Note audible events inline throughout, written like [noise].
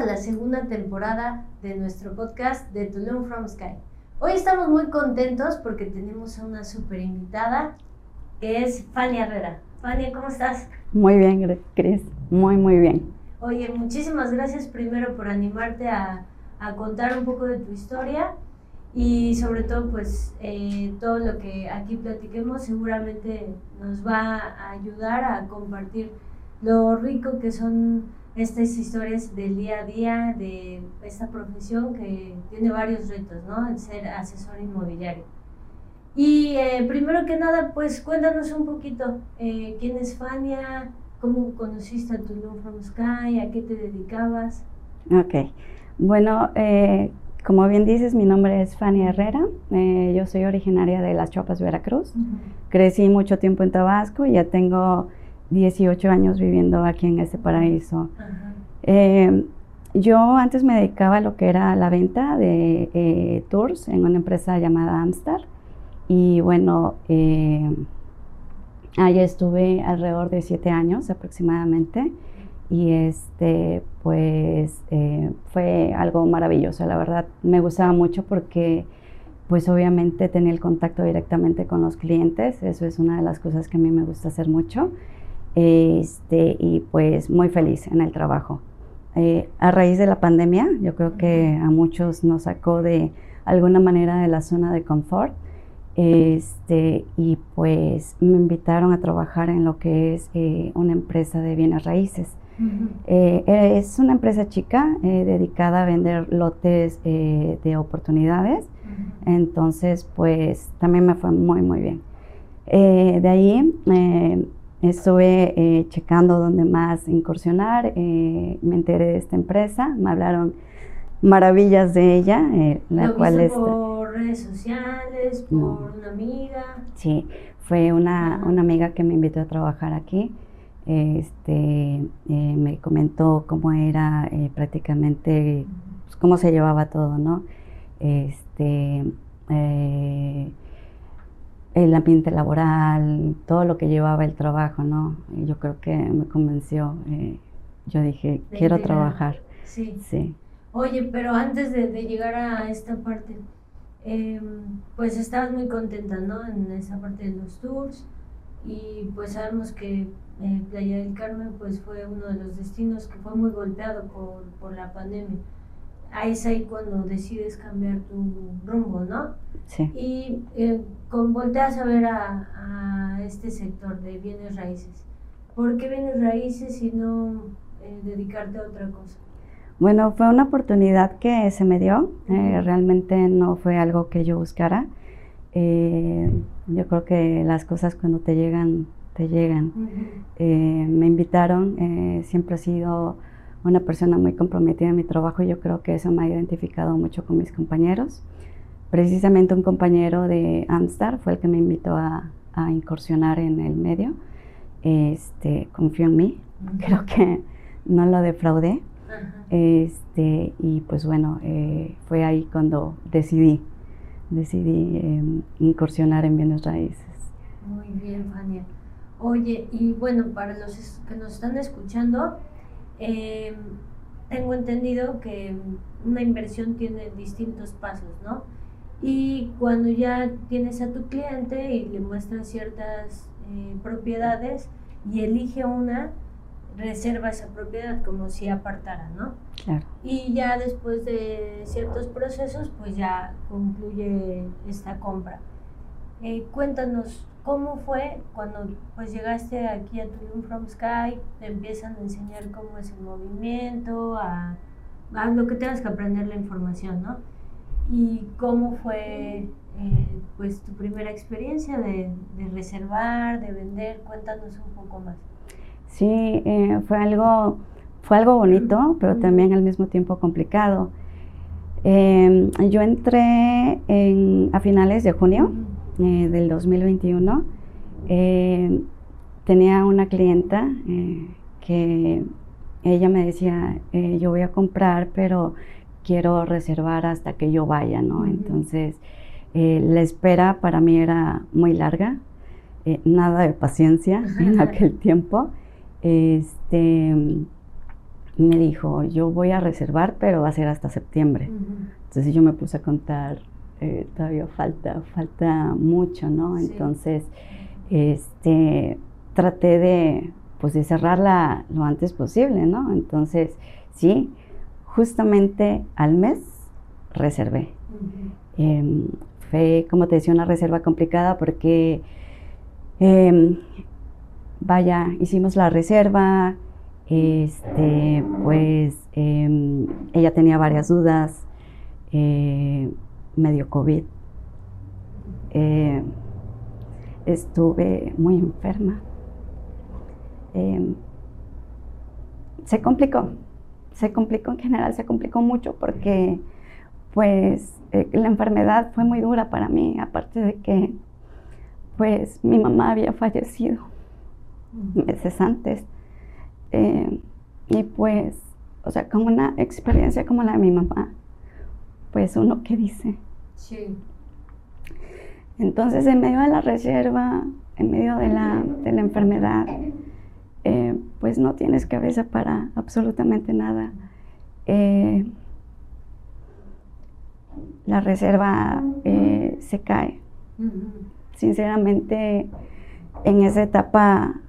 a la segunda temporada de nuestro podcast de Tulum from Sky. Hoy estamos muy contentos porque tenemos a una super invitada que es Fania Herrera. Fania, ¿cómo estás? Muy bien, Cris, muy, muy bien. Oye, muchísimas gracias primero por animarte a, a contar un poco de tu historia y sobre todo pues eh, todo lo que aquí platiquemos seguramente nos va a ayudar a compartir lo rico que son estas historias del día a día de esta profesión que tiene varios retos, ¿no? El ser asesor inmobiliario. Y eh, primero que nada, pues cuéntanos un poquito eh, quién es Fania, cómo conociste a Tulum From Sky, a qué te dedicabas. Ok, bueno, eh, como bien dices, mi nombre es Fania Herrera, yo soy originaria de Las Chopas, Veracruz. Crecí mucho tiempo en Tabasco y ya tengo 18 años viviendo aquí en este paraíso. Eh, yo antes me dedicaba a lo que era la venta de eh, tours en una empresa llamada Amstar. Y bueno, eh, ahí estuve alrededor de 7 años aproximadamente. Y este, pues fue algo maravilloso, la verdad. Me gustaba mucho porque pues obviamente tenía el contacto directamente con los clientes. Eso es una de las cosas que a mí me gusta hacer mucho este, y pues muy feliz en el trabajo. Eh, a raíz de la pandemia, yo creo que a muchos nos sacó de alguna manera de la zona de confort. Este, y pues me invitaron a trabajar en lo que es eh, una empresa de bienes raíces. Eh, es una empresa chica dedicada a vender lotes de oportunidades. Entonces, pues también me fue muy, muy bien. de ahí Estuve eh, checando dónde más incursionar, eh, me enteré de esta empresa, me hablaron maravillas de ella, eh, la cual es por redes sociales, por una amiga. Sí, fue una, una, amiga que me invitó a trabajar aquí. Este, me comentó cómo era prácticamente, pues, cómo se llevaba todo, ¿no? Este, el ambiente laboral, todo lo que llevaba el trabajo, ¿no? Y yo creo que me convenció. Eh, yo dije, quiero trabajar. Sí. sí. Oye, pero antes de, llegar a esta parte, em, pues estabas muy contenta, ¿no? En esa parte de los tours. Y pues sabemos que eh, Playa del Carmen pues fue uno de los destinos que fue muy golpeado por, por la pandemia ahí es ahí cuando decides cambiar tu rumbo, ¿no? Sí. Y eh, con, volteas a ver a, este sector de bienes raíces. ¿Por qué bienes raíces y no eh, dedicarte a otra cosa? Bueno, fue una oportunidad que se me dio. Eh, realmente no fue algo que yo buscara. yo creo que las cosas cuando te llegan, te llegan. me invitaron. siempre ha sido una persona muy comprometida en mi trabajo y yo creo que eso me ha identificado mucho con mis compañeros. Precisamente un compañero de Amstar fue el que me invitó a, incursionar en el medio. Este, confió en mí, creo que no lo defraudé. Este, y pues bueno, eh, fue ahí cuando decidí, decidí em, incursionar en bienes raíces. Muy bien, Fania. Oye, y bueno, para los que nos están escuchando, eh, tengo entendido que una inversión tiene distintos pasos, ¿no? Y cuando ya tienes a tu cliente y le muestras ciertas eh, propiedades y elige una, reserva esa propiedad como si apartara, ¿no? Claro. Y ya después de ciertos procesos, pues ya concluye esta compra. Eh, cuéntanos, ¿Cómo fue cuando pues llegaste aquí a Tulum From Sky? Te empiezan a enseñar cómo es el movimiento, a, lo que tengas que aprender la información, ¿no? Y cómo fue eh, pues tu primera experiencia de, reservar, de vender. Cuéntanos un poco más. Sí, eh, fue algo fue algo bonito, pero también al mismo tiempo complicado. Em, yo entré en, a finales de junio. Eh, del 2021, eh, tenía una clienta eh, que ella me decía, yo voy a comprar, pero quiero reservar hasta que yo vaya, ¿no? Entonces, la espera para mí era muy larga, nada de paciencia [laughs] en aquel tiempo. Este, me dijo, yo voy a reservar, pero va a ser hasta septiembre. Entonces yo me puse a contar, eh, todavía falta, falta mucho, ¿no? Entonces, este, traté de, pues, de cerrarla lo antes posible, ¿no? Entonces, sí, justamente al mes reservé. Em, fue, como te decía, una reserva complicada porque, em, vaya, hicimos la reserva, este, pues em, ella tenía varias dudas, eh, medio COVID. Eh, estuve muy enferma. Em, se complicó, se complicó en general, se complicó mucho porque pues eh, la enfermedad fue muy dura para mí, aparte de que pues mi mamá había fallecido meses antes. Eh, y pues, o sea, como una experiencia como la de mi mamá, pues uno que dice. Sí. Entonces, en medio de la reserva, en medio de la, de la enfermedad, eh, pues no tienes cabeza para absolutamente nada. Eh, la reserva se cae. Sinceramente, en esa etapa,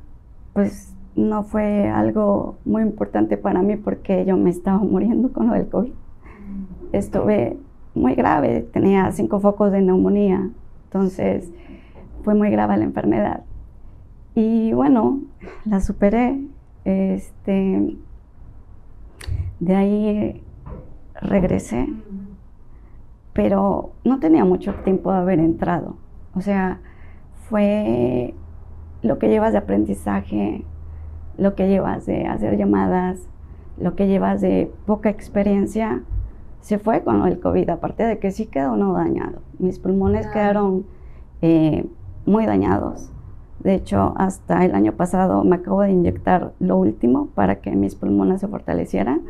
pues no fue algo muy importante para mí porque yo me estaba muriendo con lo del COVID. Estuve muy grave, tenía cinco focos de neumonía, entonces fue muy grave la enfermedad. Y bueno, la superé. Este, de ahí regresé, pero no tenía mucho tiempo de haber entrado. O sea, fue lo que llevas de aprendizaje, lo que llevas de hacer llamadas, lo que llevas de poca experiencia, se fue con el COVID, aparte de que sí quedó no dañado. Mis pulmones quedaron eh, muy dañados. De hecho, hasta el año pasado me acabo de inyectar lo último para que mis pulmones se fortalecieran,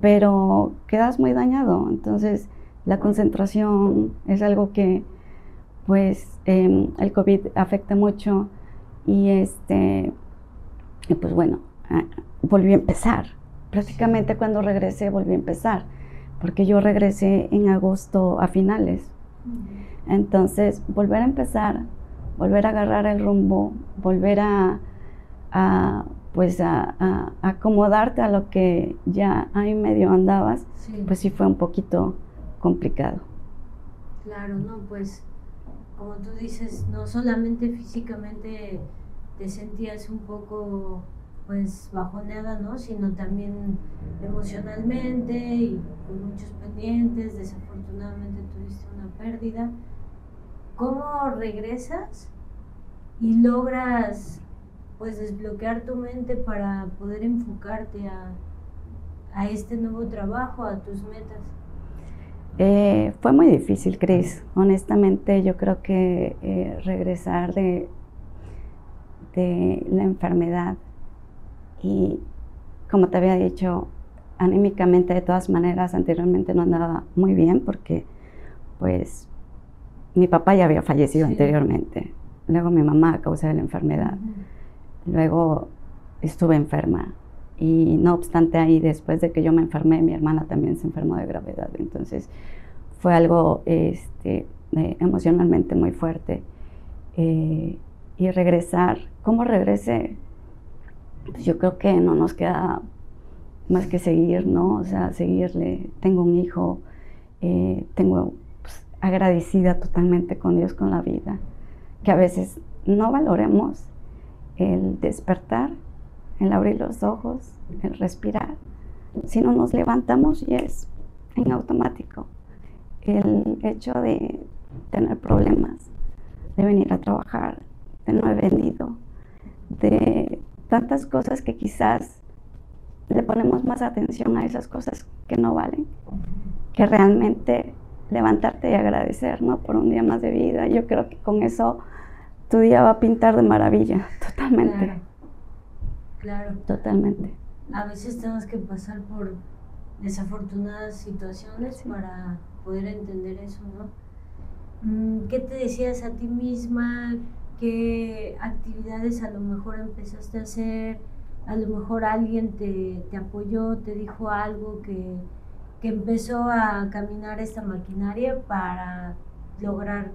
pero quedas muy dañado. Entonces, la concentración es algo que, pues, em, el COVID afecta mucho y este y pues bueno, ah, volví a empezar. Prácticamente cuando regresé volví a empezar, porque yo regresé en agosto a finales. Entonces, volver a empezar, volver a agarrar el rumbo, volver a, pues a, acomodarte a lo que ya ahí medio andabas, pues sí fue un poquito complicado. Claro, no, pues como tú dices, no solamente físicamente te sentías un poco pues bajoneada, ¿no? Sino también emocionalmente y con muchos pendientes, desafortunadamente tuviste una pérdida. ¿Cómo regresas y logras pues desbloquear tu mente para poder enfocarte a, este nuevo trabajo, a tus metas? Eh, fue muy difícil, Cris. Honestamente, yo creo que eh, regresar de, de la enfermedad. Y como te había dicho, anímicamente de todas maneras anteriormente no andaba muy bien porque pues mi papá ya había fallecido anteriormente. Luego mi mamá a causa de la enfermedad. Luego estuve enferma. Y no obstante ahí, después de que yo me enfermé, mi hermana también se enfermó de gravedad. Entonces fue algo este, eh, emocionalmente muy fuerte. Eh, y regresar. ¿Cómo regresé? Yo creo que no nos queda más que seguir, ¿no? O sea, seguirle. Tengo un hijo, eh, tengo pues, agradecida totalmente con Dios, con la vida, que a veces no valoremos el despertar, el abrir los ojos, el respirar, Si no nos levantamos y es en automático. El hecho de tener problemas, de venir a trabajar, no he vendido, de tantas cosas que quizás le ponemos más atención a esas cosas que no valen, que realmente levantarte y agradecer, ¿no? Por un día más de vida. Yo creo que con eso tu día va a pintar de maravilla, [laughs] totalmente. Claro. Totalmente. A veces tenemos que pasar por desafortunadas situaciones para poder entender eso, ¿no? Mm, ¿Qué te decías a ti misma? Qué actividades a lo mejor empezaste a hacer a lo mejor alguien te, te apoyó, te dijo algo que, que empezó a caminar esta maquinaria para lograr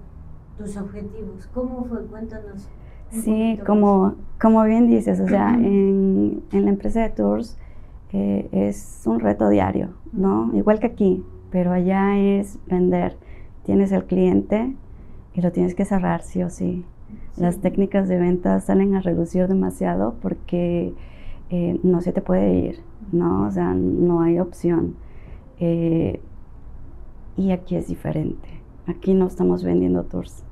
tus objetivos. ¿Cómo fue? Cuéntanos. Sí, como, como bien dices, o sea, en, en la empresa de tours eh, es un reto diario, ¿no? Igual que aquí, pero allá es vender. Tienes el cliente y lo tienes que cerrar sí o sí. Las técnicas de venta salen a reducir demasiado porque eh, no se te puede ir, ¿no? O sea, no hay opción. Eh, y aquí es diferente. Aquí no estamos vendiendo tours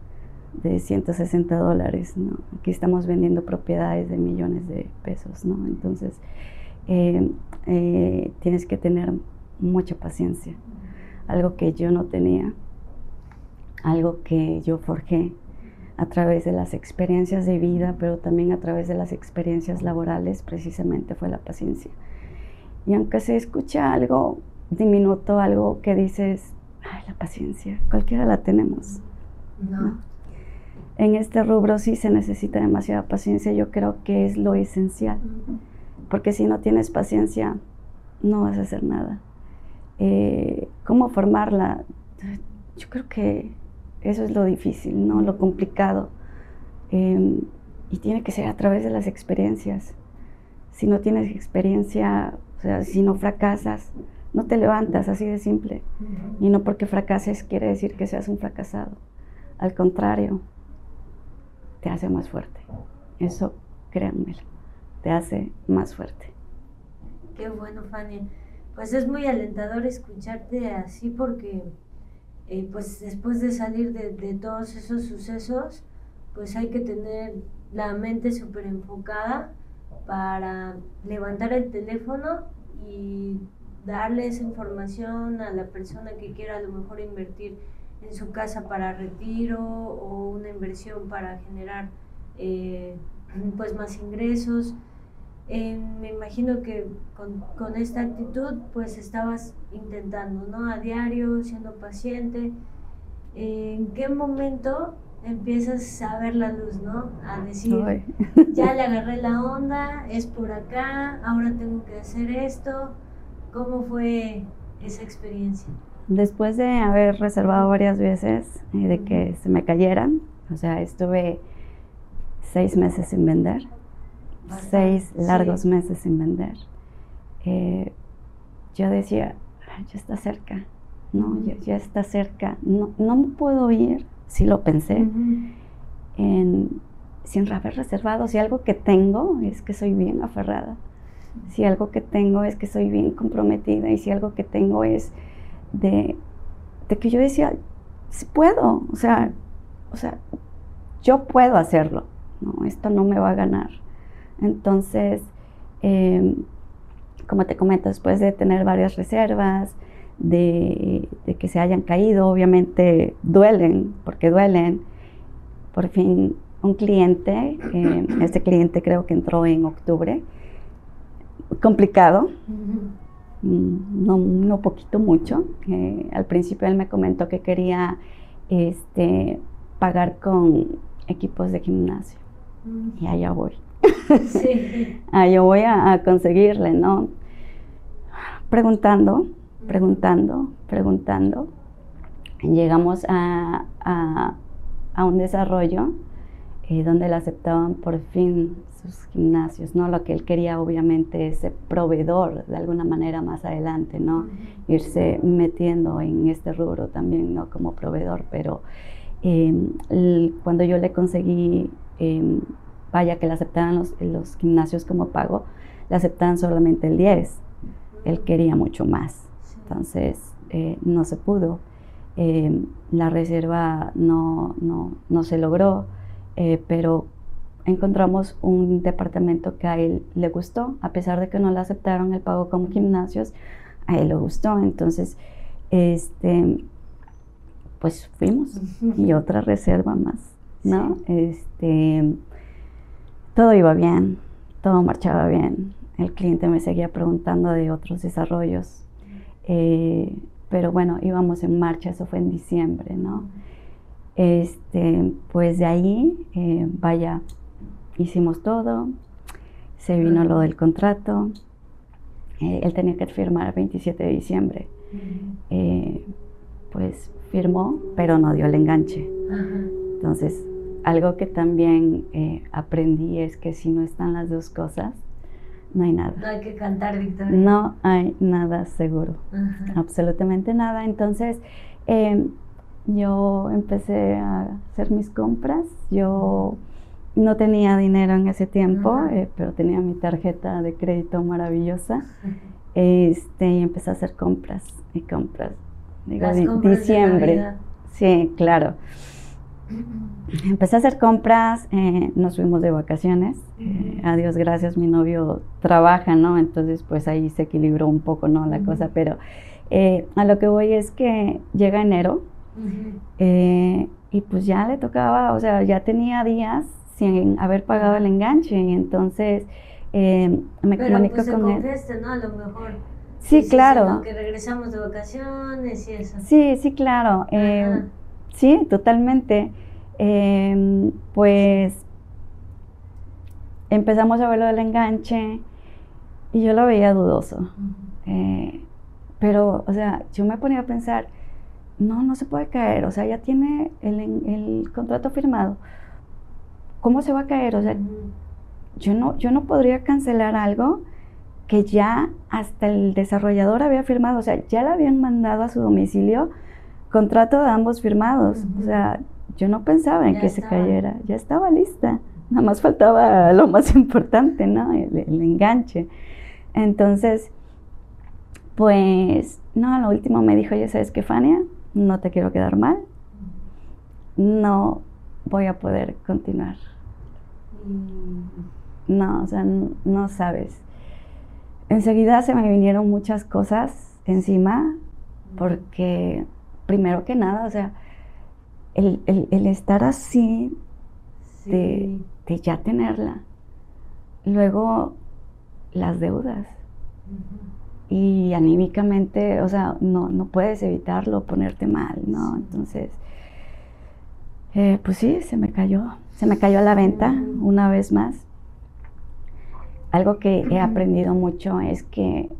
de 160 dólares, ¿no? Aquí estamos vendiendo propiedades de millones de pesos, ¿no? Entonces, eh, tienes que tener mucha paciencia. Algo que yo no tenía, algo que yo forjé a través de las experiencias de vida, pero también a través de las experiencias laborales, precisamente fue la paciencia. Y aunque se escucha algo diminuto, algo que dices, ay, la paciencia, cualquiera la tenemos. No. En este rubro sí se necesita demasiada paciencia, yo creo que es lo esencial, porque si no tienes paciencia, no vas a hacer nada. Eh, ¿Cómo formarla? Yo creo que eso es lo difícil, ¿no? Lo complicado. Em, y tiene que ser a través de las experiencias. Si no tienes experiencia, o sea, si no fracasas, no te levantas, así de simple. Y no porque fracases quiere decir que seas un fracasado. Al contrario, te hace más fuerte. Eso, créanmelo, te hace más fuerte. Qué bueno, Fanny. Pues es muy alentador escucharte así porque, eh, pues después de salir de, todos esos sucesos, pues hay que tener la mente súper enfocada para levantar el teléfono y darle esa información a la persona que quiera a lo mejor invertir en su casa para retiro o una inversión para generar eh, pues más ingresos. Me imagino que con, con, esta actitud pues estabas intentando, ¿no? A diario, siendo paciente. ¿En qué momento empiezas a ver la luz, ¿no? A decir, [laughs] ya le agarré la onda, es por acá, ahora tengo que hacer esto. ¿Cómo fue esa experiencia? Después de haber reservado varias veces y de que se me cayeran, o sea, estuve seis meses sin vender, seis largos meses sin vender. Eh, yo decía, ya está cerca, ¿no? ya, está cerca. No, no me puedo ir, sí lo pensé, en, sin haber reservado. Si algo que tengo es que soy bien aferrada si algo que tengo es que soy bien comprometida y si algo que tengo es de, que yo decía, si puedo, o sea, o sea, yo puedo hacerlo, ¿no? esto no me va a ganar. Entonces, em, como te comento, después de tener varias reservas, de, que se hayan caído, obviamente duelen, porque duelen. Por fin, un cliente, [coughs] este cliente creo que entró en octubre, complicado, mm, no, no, poquito, mucho. Eh, al principio él me comentó que quería este, pagar con equipos de gimnasio. Y allá voy. Sí. [laughs] allá voy a, conseguirle, ¿no? Preguntando, preguntando, preguntando. Llegamos a, a un desarrollo eh, donde le aceptaban por fin sus gimnasios, ¿no? Lo que él quería obviamente es ser proveedor de alguna manera más adelante, ¿no? Irse metiendo en este rubro también, ¿no? Como proveedor, pero em, cuando yo le conseguí, em, vaya, que le aceptaran los, los, gimnasios como pago, le aceptaban solamente el 10, él quería mucho más, entonces eh, no se pudo, em, la reserva no, no, no se logró, eh, pero encontramos un departamento que a él le gustó, a pesar de que no le aceptaron el pago como gimnasios, a él le gustó, entonces, este, pues fuimos. Y otra reserva más, ¿no? Este, todo iba bien, todo marchaba bien, el cliente me seguía preguntando de otros desarrollos, eh, pero bueno, íbamos en marcha, eso fue en diciembre, ¿no? Este, pues de ahí, eh, vaya, hicimos todo, se vino lo del contrato, eh, él tenía que firmar el 27 de diciembre. Eh, pues firmó, pero no dio el enganche. Entonces, algo que también eh, aprendí es que si no están las dos cosas, no hay nada. No hay que cantar victoria. No hay nada seguro, absolutamente nada. Entonces, em, yo empecé a hacer mis compras. Yo no tenía dinero en ese tiempo, eh, pero tenía mi tarjeta de crédito maravillosa. [laughs] Este, y empecé a hacer compras y compras. Digo, diciembre. sí, claro. Empecé a hacer compras, eh, nos fuimos de vacaciones. Eh, a Dios gracias, mi novio trabaja, ¿no? Entonces, pues ahí se equilibró un poco, ¿no? La cosa, pero a lo que voy es que llega enero y pues ya le tocaba, o sea, ya tenía días sin haber pagado el enganche. Y entonces eh, me Pero, comunico pues, con él. ¿no? A lo mejor. Sí, claro. Que regresamos de vacaciones y eso. Sí, sí, claro. Eh, sí, totalmente. Eh, pues empezamos a ver lo del enganche y yo lo veía dudoso. pero, o sea, yo me ponía a pensar, no, no se puede caer, o sea, ya tiene el, el contrato firmado. ¿cómo se va a caer? O sea, yo no, yo no podría cancelar algo que ya hasta el desarrollador había firmado, o sea, ya le habían mandado a su domicilio contrato de ambos firmados. O sea, yo no pensaba en que se cayera, ya estaba lista. Nada más faltaba [laughs] lo más importante, ¿no? El, el, enganche. Entonces, pues, no, lo último me dijo, ya sabes que Fania, no te quiero quedar mal, no voy a poder continuar no, o sea, no, sabes. Enseguida se me vinieron muchas cosas encima, porque primero que nada, o sea, el, estar así, de, ya tenerla, luego las deudas. Y anímicamente, o sea, no, no puedes evitarlo, ponerte mal, ¿no? Entonces, eh, pues sí, se me cayó, se me cayó a la venta una vez más. Algo que he aprendido mucho es que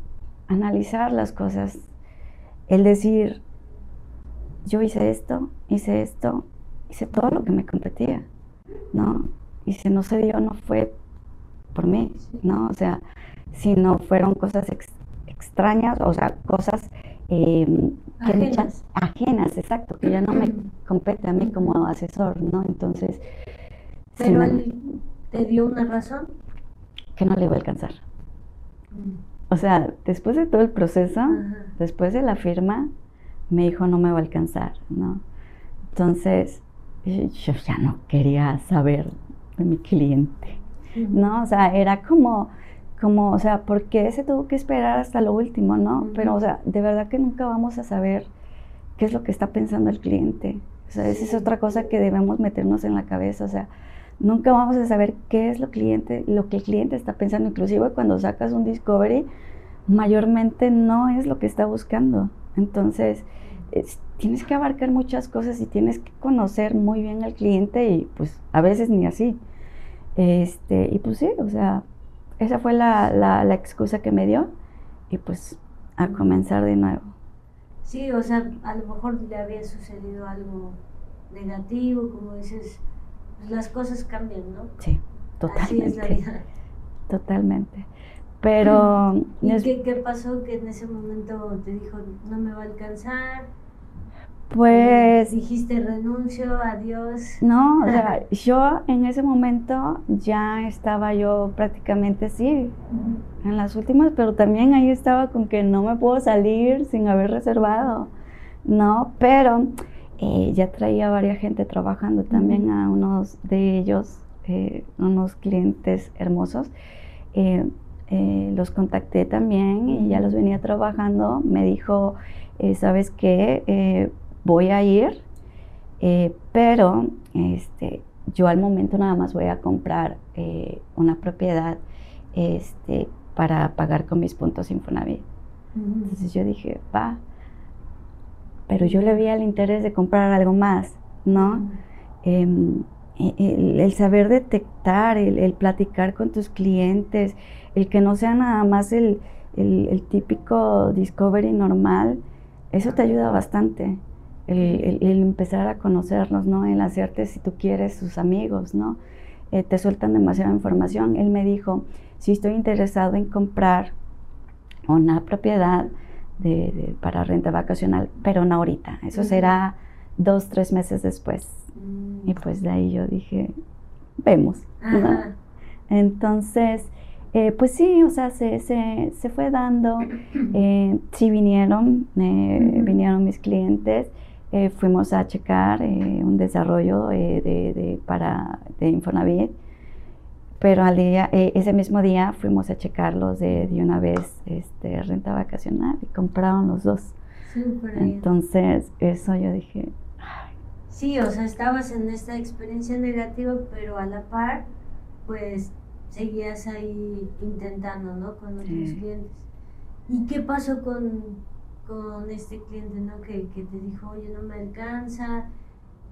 analizar las cosas, el decir, yo hice esto, hice esto, hice todo lo que me competía, ¿no? Y si no se dio, no fue por mí, ¿no? O sea, si no fueron cosas extrañas, o sea, cosas eh, ajenas. ajenas, exacto, que ya no me compete a mí como asesor, ¿no? Entonces, ¿Pero él te dio una razón? Que no le iba a alcanzar. O sea, después de todo el proceso, después de la firma, me dijo no me va a alcanzar, ¿no? Entonces, yo ya no quería saber de mi cliente, ¿no? O sea, era como, como, o sea, ¿por qué se tuvo que esperar hasta lo último, no? Pero, o sea, de verdad que nunca vamos a saber qué es lo que está pensando el cliente. O sea, esa es otra cosa que debemos meternos en la cabeza, o sea, nunca vamos a saber qué es lo, cliente, lo que el cliente está pensando. Inclusive cuando sacas un discovery, mayormente no es lo que está buscando. Entonces, tienes que abarcar muchas cosas y tienes que conocer muy bien al cliente y pues a veces ni así. Este, y pues sí, o sea, esa fue la, la, la excusa que me dio y pues a comenzar de nuevo. Sí, o sea, a lo mejor le había sucedido algo negativo, como dices, las cosas cambian, ¿no? Sí, totalmente. Así es la vida. Totalmente. Pero... [laughs] ¿Y qué, qué, pasó que en ese momento te dijo, no me va a alcanzar? Pues... Dijiste renuncio, adiós. No, o sea, yo en ese momento ya estaba yo prácticamente sí, en las últimas, pero también ahí estaba con que no me puedo salir sin haber reservado, ¿no? Pero eh, ya traía varias gente trabajando también a unos de ellos, eh, unos clientes hermosos. Eh, los contacté también y ya los venía trabajando. Me dijo, ¿sabes qué? Voy a ir, pero este, yo al momento nada más voy a comprar una propiedad este, para pagar con mis puntos Infonavit. Entonces yo dije, va pero yo le veía el interés de comprar algo más, ¿no? Em, el, saber detectar, el, platicar con tus clientes, el que no sea nada más el, típico discovery normal, eso te ayuda bastante. El, empezar a conocerlos, ¿no? El hacerte, si tú quieres, sus amigos, ¿no? Eh, te sueltan demasiada información. Él me dijo, si estoy interesado en comprar una propiedad de, para renta vacacional, pero no ahorita, eso será dos, tres meses después. Mm. Y pues de ahí yo dije, vemos. Entonces, eh, pues sí, o sea, se, se, fue dando, [clears throat] eh, sí vinieron, eh, vinieron mis clientes, fuimos a checar un desarrollo de, para, de Infonavit, pero al día, ese mismo día fuimos a checarlos de, de una vez este, renta vacacional y compraron los dos. Entonces, eso yo dije, Sí, o sea, estabas en esta experiencia negativa, pero a la par, pues seguías ahí intentando, ¿no? Con otros clientes. ¿Y qué pasó con, con este cliente, ¿no? Que, que, te dijo, oye, no me alcanza,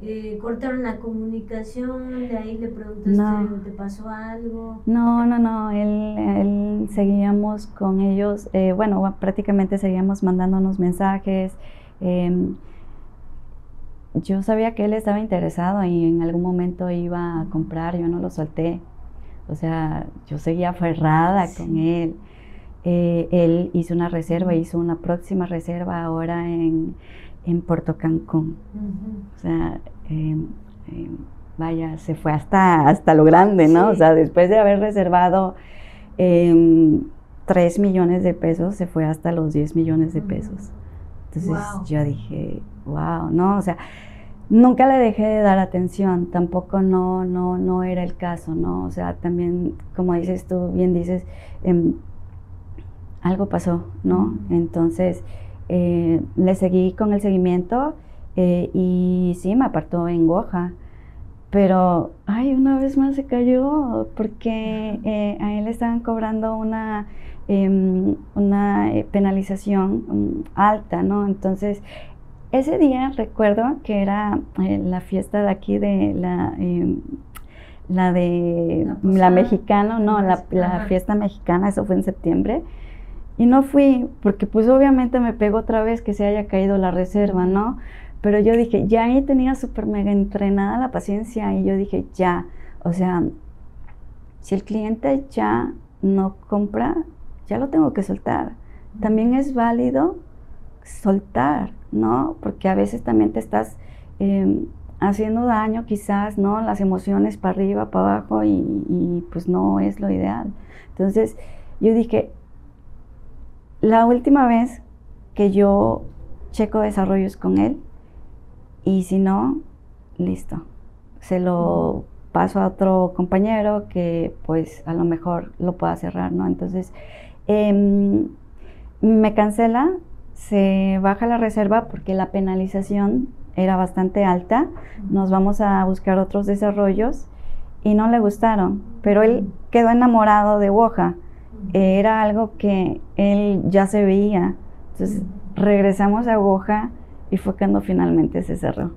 eh, cortaron la comunicación, de ahí le preguntaste, no. ¿te pasó algo? No, no, no, él, él seguíamos con ellos, eh, bueno, prácticamente seguíamos mandándonos mensajes. Eh, yo sabía que él estaba interesado y en algún momento iba a comprar, yo no lo solté. O sea, yo seguía aferrada con él. Eh, él hizo una reserva, hizo una próxima reserva ahora en, en Puerto Cancún. O sea, em, em, vaya, se fue hasta, hasta lo grande, ¿no? O sea, después de haber reservado 3 em, millones de pesos, se fue hasta los 10 millones de pesos. Entonces yo dije, wow, ¿no? O sea, nunca le dejé de dar atención, tampoco no, no, no era el caso, ¿no? O sea, también, como dices tú, bien dices, algo pasó, ¿no? Entonces, eh, le seguí con el seguimiento eh, y sí, me apartó en Goja. Pero, ay, una vez más se cayó porque eh, a él le estaban cobrando una Em, una penalización mm, alta, ¿no? Entonces, ese día recuerdo que era la fiesta de aquí de la, em, la de la, mexicana, no, la, fiesta mexicana, eso fue en septiembre. Y no fui, porque pues obviamente me pegó otra vez que se haya caído la reserva, ¿no? Pero yo dije, ya ahí tenía súper mega entrenada la paciencia y yo dije, ya, o sea, si el cliente ya no compra, ya lo tengo que soltar. También es válido soltar, ¿no? Porque a veces también te estás em, haciendo daño quizás, ¿no? Las emociones para arriba, para abajo y, pues no es lo ideal. Entonces yo dije, la última vez que yo checo desarrollos con él y si no, listo. Se lo paso a otro compañero que pues a lo mejor lo pueda cerrar, ¿no? Entonces Em, me cancela, se baja la reserva porque la penalización era bastante alta. Nos vamos a buscar otros desarrollos y no le gustaron, pero él quedó enamorado de Woja. Era algo que él ya se veía. Entonces regresamos a Woja y fue cuando finalmente se cerró.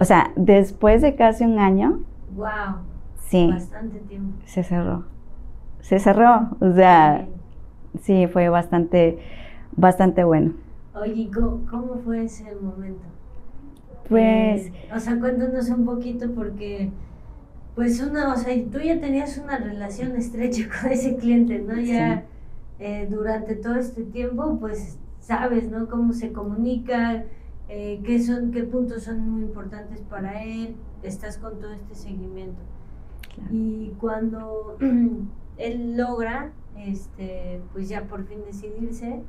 O sea, después de casi un año. Wow. Sí. Bastante tiempo. Se cerró. Se cerró. O sea, sí, fue bastante, bastante bueno. Oye, ¿cómo, fue ese momento? Pues... Eh, o sea, cuéntanos un poquito porque, pues una, o sea, tú ya tenías una relación estrecha [laughs] con ese cliente, ¿no? Ya eh, durante todo este tiempo, pues sabes, ¿no? Cómo se comunica, eh, qué son, qué puntos son muy importantes para él, estás con todo este seguimiento. Y cuando [clears throat] él logra este, pues ya por fin decidirse,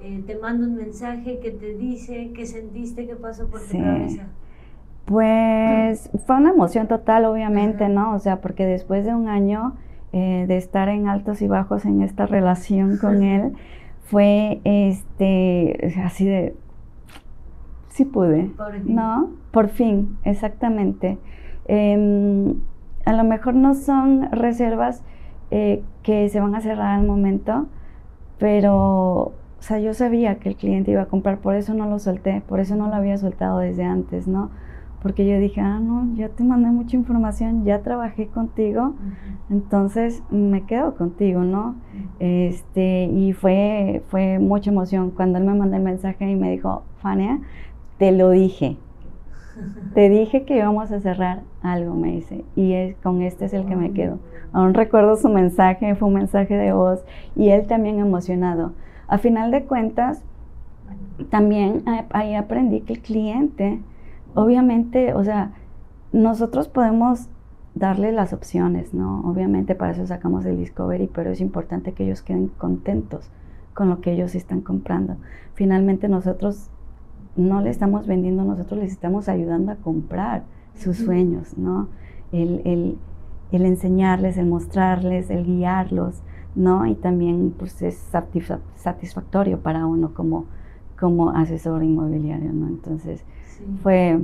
eh, te mando un mensaje que te dice qué sentiste, qué pasó por tu cabeza. Pues fue una emoción total, obviamente, ¿no? O sea, porque después de un año eh, de estar en altos y bajos en esta relación con [laughs] él, fue este, así de, sí pude, por fin. ¿no? Por fin, exactamente. Em, a lo mejor no son reservas eh, que se van a cerrar al momento, pero, o sea, yo sabía que el cliente iba a comprar, por eso no lo solté, por eso no lo había soltado desde antes, ¿no? Porque yo dije, ah, no, ya te mandé mucha información, ya trabajé contigo, entonces me quedo contigo, ¿no? Este, y fue, fue mucha emoción. Cuando él me mandó el mensaje y me dijo, Fania, te lo dije, [laughs] te dije que íbamos a cerrar algo, me dice, y es, con este es el que me quedo. Aún recuerdo su mensaje, fue un mensaje de voz, y él también emocionado. A final de cuentas, también ahí aprendí que el cliente obviamente, o sea, nosotros podemos darle las opciones, ¿no? Obviamente para eso sacamos el Discovery, pero es importante que ellos queden contentos con lo que ellos están comprando. Finalmente nosotros no le estamos vendiendo, nosotros les estamos ayudando a comprar sus sueños, ¿no? El, el, el enseñarles, el mostrarles, el guiarlos, ¿no? Y también pues es satisfactorio para uno como, como asesor inmobiliario, ¿no? Entonces, fue,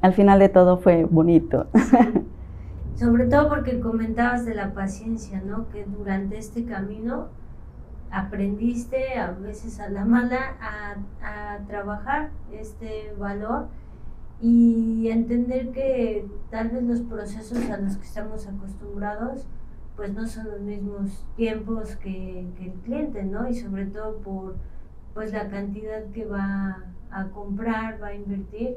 al final de todo fue bonito. [laughs] Sobre todo porque comentabas de la paciencia, ¿no? Que durante este camino aprendiste a veces a la mala a, trabajar este valor y entender que tal vez los procesos a los que estamos acostumbrados pues no son los mismos tiempos que, que, el cliente, ¿no? Y sobre todo por pues la cantidad que va a comprar, va a invertir,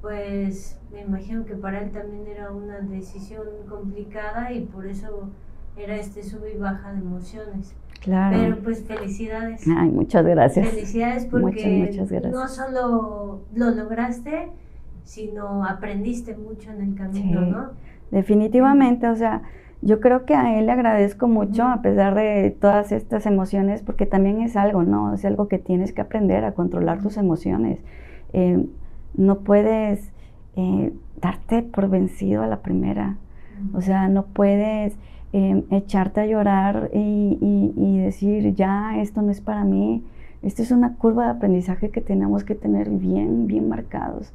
pues me imagino que para él también era una decisión complicada y por eso era este sub y baja de emociones. Claro. Pero pues felicidades. Ay, muchas gracias. Felicidades porque no solo lo lograste, sino aprendiste mucho en el camino, ¿no? Definitivamente, o sea, yo creo que a él le agradezco mucho a pesar de todas estas emociones, porque también es algo, ¿no? Es algo que tienes que aprender a controlar tus emociones. Eh, no puedes eh, darte por vencido a la primera. O sea, no puedes em, echarte a llorar y, y, decir, ya, esto no es para mí. Esta es una curva de aprendizaje que tenemos que tener bien, bien marcados.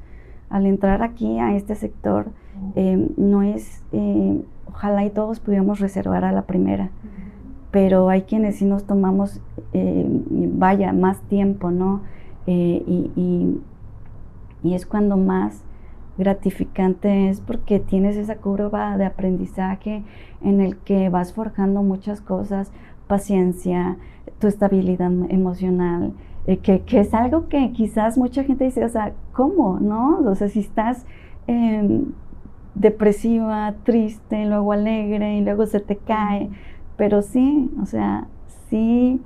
Al entrar aquí a este sector, em, no es em, ojalá y todos pudiéramos reservar a la primera, pero hay quienes sí nos tomamos, eh, vaya, más tiempo, ¿no? Eh, y, y, es cuando más gratificante es porque tienes esa curva de aprendizaje en el que vas forjando muchas cosas, paciencia, tu estabilidad emocional, eh, que, que, es algo que quizás mucha gente dice, o sea, ¿cómo? ¿No? O sea, si estás em, depresiva, triste, luego alegre y luego se te cae. Pero sí, o sea, sí,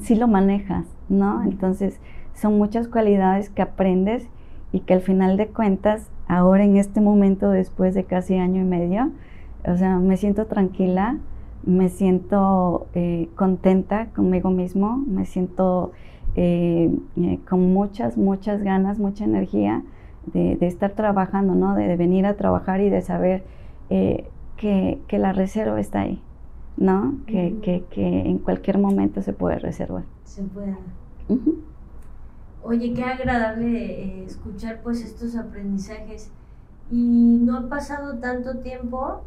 sí lo manejas, ¿no? Entonces, son muchas cualidades que aprendes y que al final de cuentas, ahora en este momento, después de casi año y medio, o sea, me siento tranquila, me siento eh, contenta conmigo mismo, me siento eh, eh, con muchas, muchas ganas, mucha energía de, estar trabajando, ¿no? De, venir a trabajar y de saber eh, que, la reserva está ahí, ¿no? Que, en cualquier momento se puede reservar. Se puede. Oye, qué agradable eh, escuchar pues estos aprendizajes. Y no ha pasado tanto tiempo,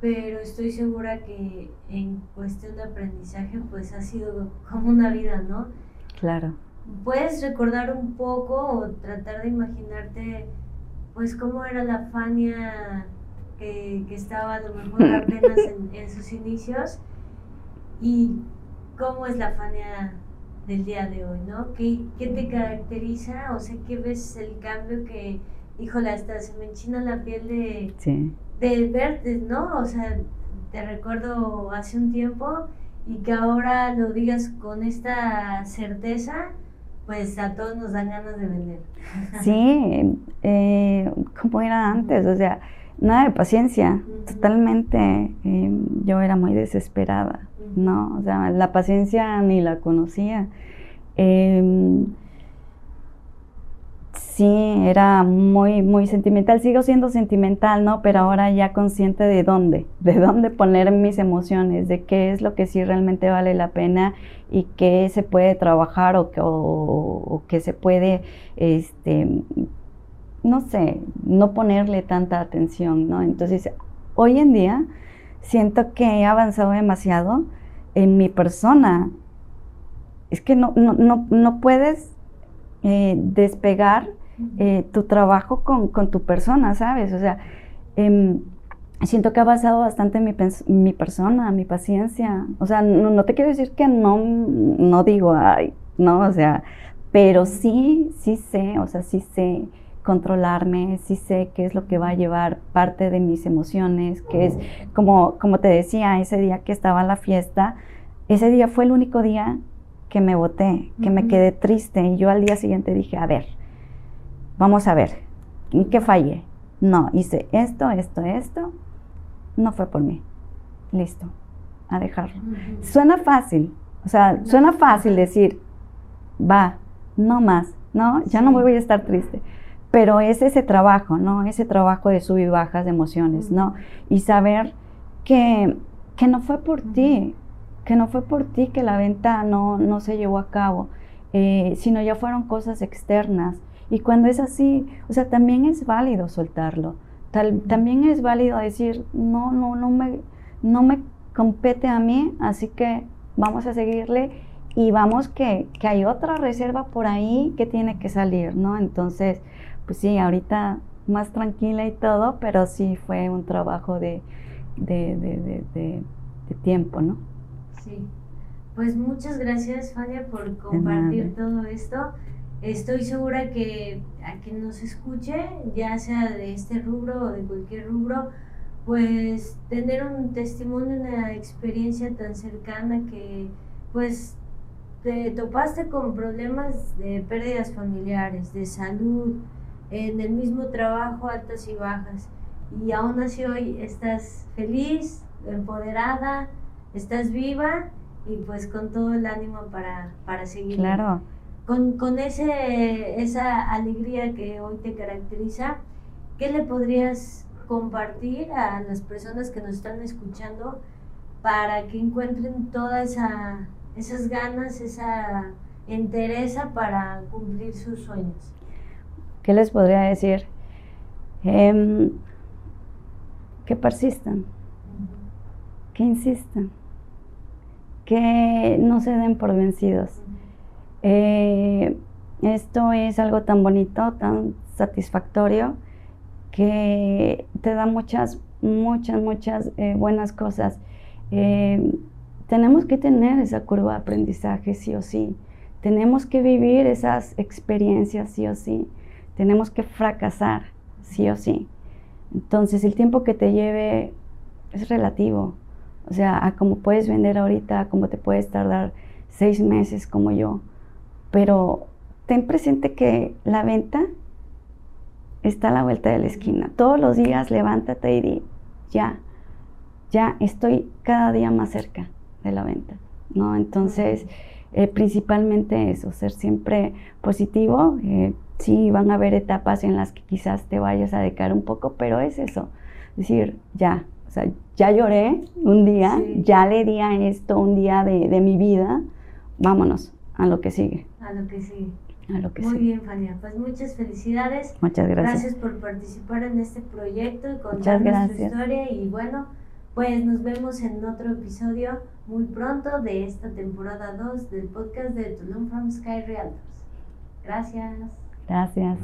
pero estoy segura que en cuestión de aprendizaje pues ha sido como una vida, ¿no? Claro. ¿Puedes recordar un poco o tratar de imaginarte, pues, cómo era la Fania que, estaba a lo mejor [laughs] apenas en, sus inicios y cómo es la Fania del día de hoy, ¿no? ¿Qué, ¿Qué, te caracteriza? O sea, ¿qué ves el cambio que, híjole, hasta se me enchina la piel de, de verte, ¿no? O sea, te recuerdo hace un tiempo y que ahora lo digas con esta certeza pues a todos nos dan ganas de vender. [laughs] Sí, eh, como era antes, o sea, nada de paciencia, totalmente. Eh, yo era muy desesperada, ¿no? O sea, la paciencia ni la conocía. Em, sí, era muy, muy sentimental. Sigo siendo sentimental, ¿no? Pero ahora ya consciente de dónde, de dónde poner mis emociones, de qué es lo que sí realmente vale la pena y qué se puede trabajar o, o, qué se puede, este, no sé, no ponerle tanta atención, ¿no? Entonces, hoy en día siento que he avanzado demasiado en mi persona. Es que no, no, no, no puedes eh, despegar eh, tu trabajo con, con, tu persona, ¿sabes? O sea, em, siento que ha basado bastante mi, mi persona, mi paciencia. O sea, no, no, te quiero decir que no, no digo, ay, no, o sea, pero sí, sí sé, o sea, sí sé controlarme, sí sé qué es lo que va a llevar parte de mis emociones, que es como, como te decía, ese día que estaba en la fiesta, ese día fue el único día que me boté, que me quedé triste y yo al día siguiente dije, a ver, vamos a ver, ¿en qué fallé? No, hice esto, esto, esto, no fue por mí. Listo, a dejarlo. Suena fácil, o sea, suena fácil decir, va, no más, ¿no? Ya no voy a estar triste. Pero es ese trabajo, ¿no? Ese trabajo de subir y bajas de emociones, ¿no? Y saber que, que no fue por ti, que no fue por ti que la venta no, no se llevó a cabo, eh, sino ya fueron cosas externas. Y cuando es así, o sea, también es válido soltarlo. también es válido decir, no, no, no me, no me compete a mí, así que vamos a seguirle y vamos que, que, hay otra reserva por ahí que tiene que salir, ¿no? Entonces, pues sí, ahorita más tranquila y todo, pero sí fue un trabajo de, de, de, de tiempo, ¿no? Sí. Pues muchas gracias, Fania, por compartir todo esto. Estoy segura que a quien nos escuche, ya sea de este rubro o de cualquier rubro, pues tener un testimonio, una experiencia tan cercana que pues te topaste con problemas de pérdidas familiares, de salud, en el mismo trabajo, altas y bajas. Y aún así hoy estás feliz, empoderada, estás viva y pues con todo el ánimo para, para seguir. Claro. Con, con ese, esa alegría que hoy te caracteriza, ¿qué le podrías compartir a las personas que nos están escuchando para que encuentren toda esa esas ganas, esa entereza para cumplir sus sueños. ¿Qué les podría decir? Em, que persistan, que insistan, que no se den por vencidos. Eh, esto es algo tan bonito, tan satisfactorio, que te da muchas, muchas, muchas eh, buenas cosas. Eh, tenemos que tener esa curva de aprendizaje sí o sí. Tenemos que vivir esas experiencias sí o sí. Tenemos que fracasar sí o sí. Entonces el tiempo que te lleve es relativo. O sea, a cómo puedes vender ahorita, a cómo te puedes tardar seis meses como yo. Pero ten presente que la venta está a la vuelta de la esquina. Todos los días levántate y di, ya, ya estoy cada día más cerca de la venta, ¿no? Entonces, eh, principalmente eso, ser siempre positivo. Eh, sí, van a haber etapas en las que quizás te vayas a decaer un poco, pero es eso, decir, ya, o sea, ya lloré un día, ya le di a esto un día de, de, mi vida, vámonos a lo que sigue. A lo que sigue. A lo que Muy bien, Fania. Pues muchas felicidades. Muchas gracias. Gracias por participar en este proyecto y contar tu historia. Y bueno, pues nos vemos en otro episodio muy pronto de esta temporada 2 del podcast de Tulum from Sky Realtors. Gracias. Gracias.